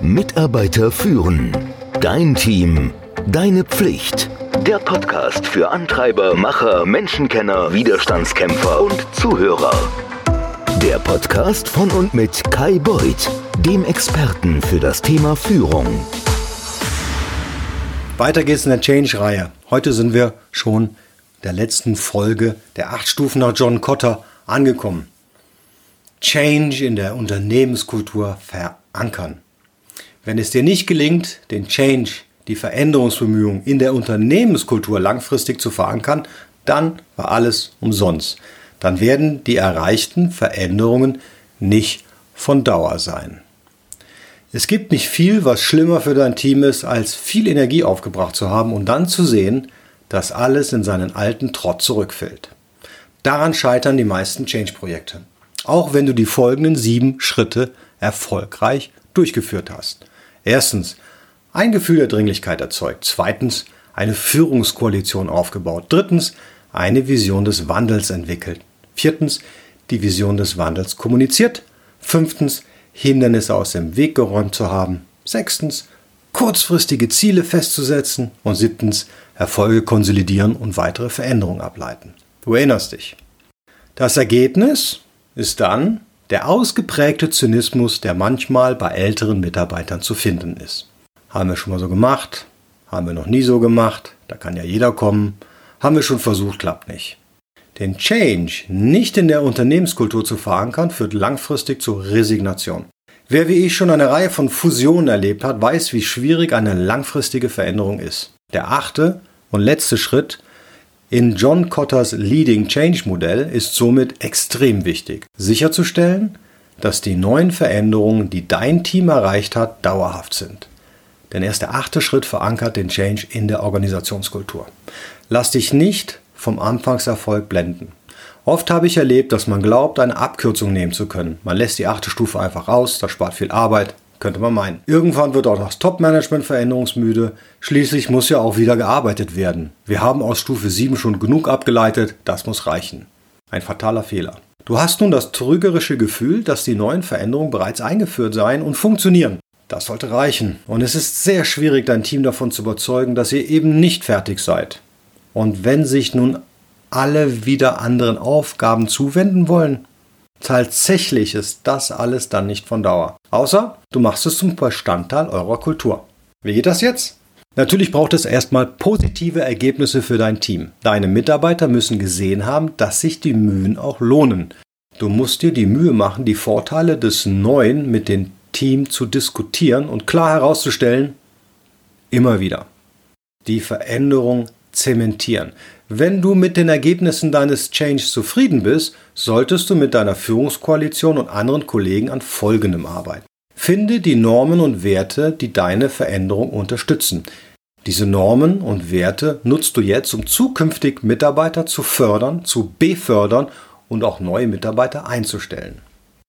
Mitarbeiter führen. Dein Team. Deine Pflicht. Der Podcast für Antreiber, Macher, Menschenkenner, Widerstandskämpfer und Zuhörer. Der Podcast von und mit Kai Beuth, dem Experten für das Thema Führung. Weiter geht's in der Change-Reihe. Heute sind wir schon der letzten Folge der acht Stufen nach John Cotter angekommen. Change in der Unternehmenskultur verankern. Wenn es dir nicht gelingt, den Change, die Veränderungsbemühungen in der Unternehmenskultur langfristig zu verankern, dann war alles umsonst. Dann werden die erreichten Veränderungen nicht von Dauer sein. Es gibt nicht viel, was schlimmer für dein Team ist, als viel Energie aufgebracht zu haben und dann zu sehen, dass alles in seinen alten Trott zurückfällt. Daran scheitern die meisten Change-Projekte. Auch wenn du die folgenden sieben Schritte erfolgreich durchgeführt hast. Erstens, ein Gefühl der Dringlichkeit erzeugt. Zweitens, eine Führungskoalition aufgebaut. Drittens, eine Vision des Wandels entwickelt. Viertens, die Vision des Wandels kommuniziert. Fünftens, Hindernisse aus dem Weg geräumt zu haben. Sechstens, kurzfristige Ziele festzusetzen. Und siebtens, Erfolge konsolidieren und weitere Veränderungen ableiten. Du erinnerst dich. Das Ergebnis ist dann der ausgeprägte Zynismus, der manchmal bei älteren Mitarbeitern zu finden ist. Haben wir schon mal so gemacht? Haben wir noch nie so gemacht? Da kann ja jeder kommen. Haben wir schon versucht, klappt nicht. Den Change nicht in der Unternehmenskultur zu verankern, führt langfristig zur Resignation. Wer wie ich schon eine Reihe von Fusionen erlebt hat, weiß, wie schwierig eine langfristige Veränderung ist. Der achte und letzte Schritt in John Cotters Leading Change Modell ist somit extrem wichtig, sicherzustellen, dass die neuen Veränderungen, die dein Team erreicht hat, dauerhaft sind. Denn erst der achte Schritt verankert den Change in der Organisationskultur. Lass dich nicht vom Anfangserfolg blenden. Oft habe ich erlebt, dass man glaubt, eine Abkürzung nehmen zu können. Man lässt die achte Stufe einfach aus, das spart viel Arbeit, könnte man meinen. Irgendwann wird auch das Top-Management veränderungsmüde. Schließlich muss ja auch wieder gearbeitet werden. Wir haben aus Stufe 7 schon genug abgeleitet, das muss reichen. Ein fataler Fehler. Du hast nun das trügerische Gefühl, dass die neuen Veränderungen bereits eingeführt seien und funktionieren. Das sollte reichen. Und es ist sehr schwierig, dein Team davon zu überzeugen, dass ihr eben nicht fertig seid. Und wenn sich nun alle wieder anderen Aufgaben zuwenden wollen, Tatsächlich ist das alles dann nicht von Dauer. Außer du machst es zum Bestandteil eurer Kultur. Wie geht das jetzt? Natürlich braucht es erstmal positive Ergebnisse für dein Team. Deine Mitarbeiter müssen gesehen haben, dass sich die Mühen auch lohnen. Du musst dir die Mühe machen, die Vorteile des Neuen mit dem Team zu diskutieren und klar herauszustellen, immer wieder. Die Veränderung zementieren. Wenn du mit den Ergebnissen deines Change zufrieden bist, solltest du mit deiner Führungskoalition und anderen Kollegen an Folgendem arbeiten. Finde die Normen und Werte, die deine Veränderung unterstützen. Diese Normen und Werte nutzt du jetzt, um zukünftig Mitarbeiter zu fördern, zu befördern und auch neue Mitarbeiter einzustellen.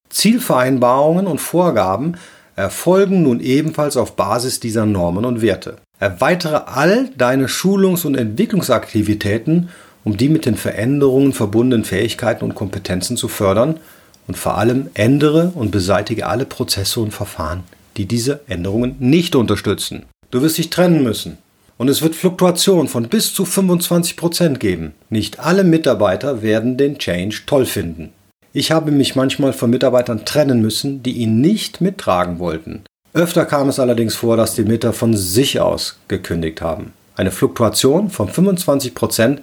Zielvereinbarungen und Vorgaben erfolgen nun ebenfalls auf Basis dieser Normen und Werte. Erweitere all deine Schulungs- und Entwicklungsaktivitäten, um die mit den Veränderungen verbundenen Fähigkeiten und Kompetenzen zu fördern und vor allem ändere und beseitige alle Prozesse und Verfahren, die diese Änderungen nicht unterstützen. Du wirst dich trennen müssen. Und es wird Fluktuationen von bis zu 25 Prozent geben. Nicht alle Mitarbeiter werden den Change toll finden. Ich habe mich manchmal von Mitarbeitern trennen müssen, die ihn nicht mittragen wollten. Öfter kam es allerdings vor, dass die Mieter von sich aus gekündigt haben. Eine Fluktuation von 25 Prozent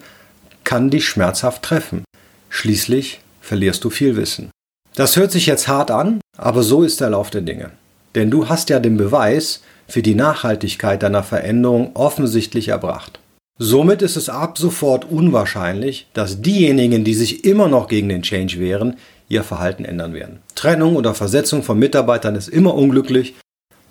kann dich schmerzhaft treffen. Schließlich verlierst du viel Wissen. Das hört sich jetzt hart an, aber so ist der Lauf der Dinge. Denn du hast ja den Beweis für die Nachhaltigkeit deiner Veränderung offensichtlich erbracht. Somit ist es ab sofort unwahrscheinlich, dass diejenigen, die sich immer noch gegen den Change wehren, ihr Verhalten ändern werden. Trennung oder Versetzung von Mitarbeitern ist immer unglücklich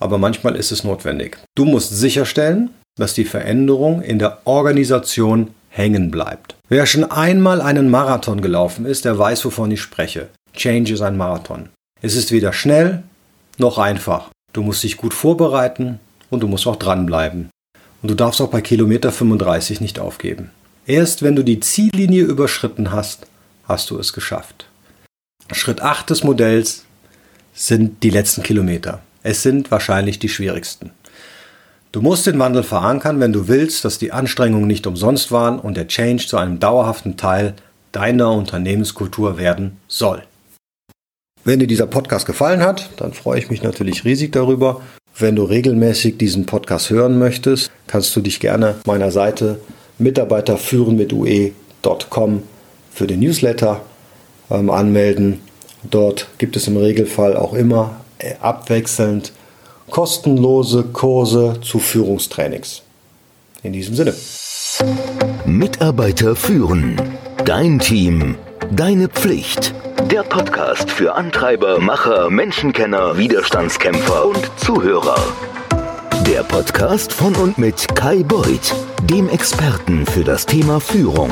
aber manchmal ist es notwendig. Du musst sicherstellen, dass die Veränderung in der Organisation hängen bleibt. Wer schon einmal einen Marathon gelaufen ist, der weiß, wovon ich spreche. Change ist ein Marathon. Es ist weder schnell noch einfach. Du musst dich gut vorbereiten und du musst auch dranbleiben. Und du darfst auch bei Kilometer 35 nicht aufgeben. Erst wenn du die Ziellinie überschritten hast, hast du es geschafft. Schritt 8 des Modells sind die letzten Kilometer. Es sind wahrscheinlich die schwierigsten. Du musst den Wandel verankern, wenn du willst, dass die Anstrengungen nicht umsonst waren und der Change zu einem dauerhaften Teil deiner Unternehmenskultur werden soll. Wenn dir dieser Podcast gefallen hat, dann freue ich mich natürlich riesig darüber. Wenn du regelmäßig diesen Podcast hören möchtest, kannst du dich gerne meiner Seite Mitarbeiterführen mit ue.com für den Newsletter ähm, anmelden. Dort gibt es im Regelfall auch immer äh, abwechselnd kostenlose Kurse zu Führungstrainings. In diesem Sinne. Mitarbeiter führen. Dein Team. Deine Pflicht. Der Podcast für Antreiber, Macher, Menschenkenner, Widerstandskämpfer und Zuhörer. Der Podcast von und mit Kai Beuth, dem Experten für das Thema Führung.